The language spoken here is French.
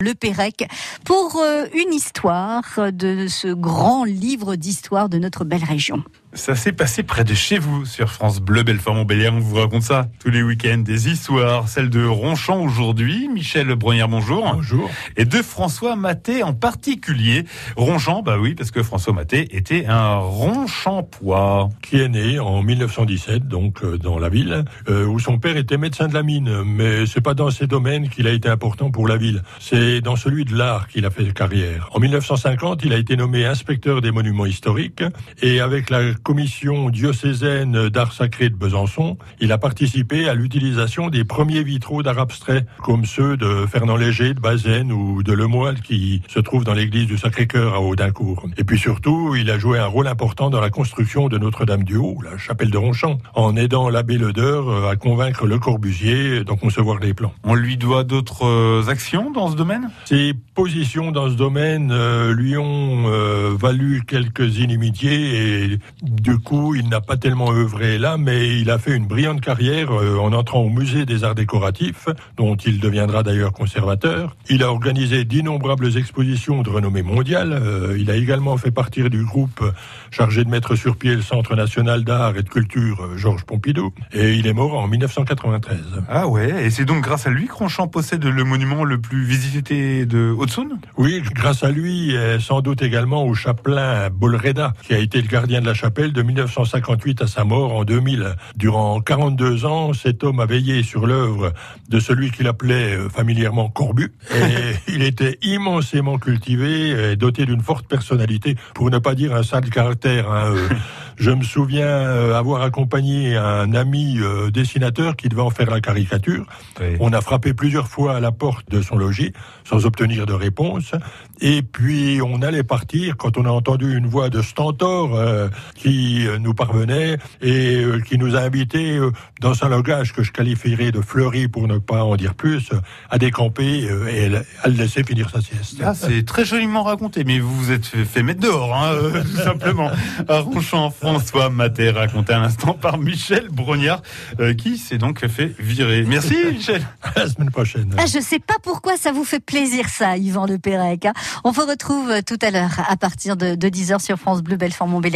Le Pérec pour euh, une histoire de ce grand livre d'histoire de notre belle région. Ça s'est passé près de chez vous sur France Bleu, Belfort-Montbéliard. On vous raconte ça tous les week-ends. Des histoires, celle de Ronchamp aujourd'hui. Michel Brognard, bonjour. Bonjour. Et de François Maté en particulier. Ronchamp, bah oui, parce que François Maté était un Ronchampois. Qui est né en 1917, donc euh, dans la ville, euh, où son père était médecin de la mine. Mais c'est pas dans ces domaines qu'il a été important pour la ville. C'est dans celui de l'art qu'il a fait carrière. En 1950, il a été nommé inspecteur des monuments historiques et avec la commission diocésaine d'art sacré de Besançon, il a participé à l'utilisation des premiers vitraux d'art abstrait, comme ceux de Fernand Léger, de Bazaine ou de Lemoyle, qui se trouvent dans l'église du Sacré-Cœur à Audincourt. Et puis surtout, il a joué un rôle important dans la construction de Notre-Dame-du-Haut, la chapelle de Ronchamp, en aidant l'abbé Ledeur euh, à convaincre Le Corbusier d'en concevoir les plans. On lui doit d'autres euh, actions dans ce domaine? Ses positions dans ce domaine euh, lui ont euh, valu quelques inimitiés et du coup, il n'a pas tellement œuvré là, mais il a fait une brillante carrière euh, en entrant au musée des arts décoratifs, dont il deviendra d'ailleurs conservateur. Il a organisé d'innombrables expositions de renommée mondiale. Euh, il a également fait partie du groupe chargé de mettre sur pied le Centre national d'art et de culture euh, Georges Pompidou. Et il est mort en 1993. Ah ouais, et c'est donc grâce à lui que Ronchamp possède le monument le plus visité de Haute-Saône? Oui, grâce à lui, et sans doute également au chapelain Bolreda, qui a été le gardien de la chapelle de 1958 à sa mort en 2000. Durant 42 ans, cet homme a veillé sur l'œuvre de celui qu'il appelait euh, familièrement Corbu. Et il était immensément cultivé et doté d'une forte personnalité, pour ne pas dire un sale caractère. hein, euh. Je me souviens euh, avoir accompagné un ami euh, dessinateur qui devait en faire la caricature. On a frappé plusieurs fois à la porte de son logis sans obtenir de réponse. Et puis on allait partir quand on a entendu une voix de Stentor euh, qui nous parvenait et euh, qui nous a invités euh, dans un langage que je qualifierais de fleuri pour ne pas en dire plus, à décamper et à le laisser finir sa sieste. Ah, c'est très joliment raconté, mais vous vous êtes fait, mettre dehors, hein, euh, tout simplement. À Ronchamp, François Maté, raconté à l'instant par Michel Brognard, euh, qui s'est donc fait virer. Merci, Michel. À la semaine prochaine. Ah, je sais pas pourquoi ça vous fait plaisir ça, Yvan Le Pérec. hein. On vous retrouve tout à l'heure à partir de, de 10h sur France Bleu Belfort Montbéliard.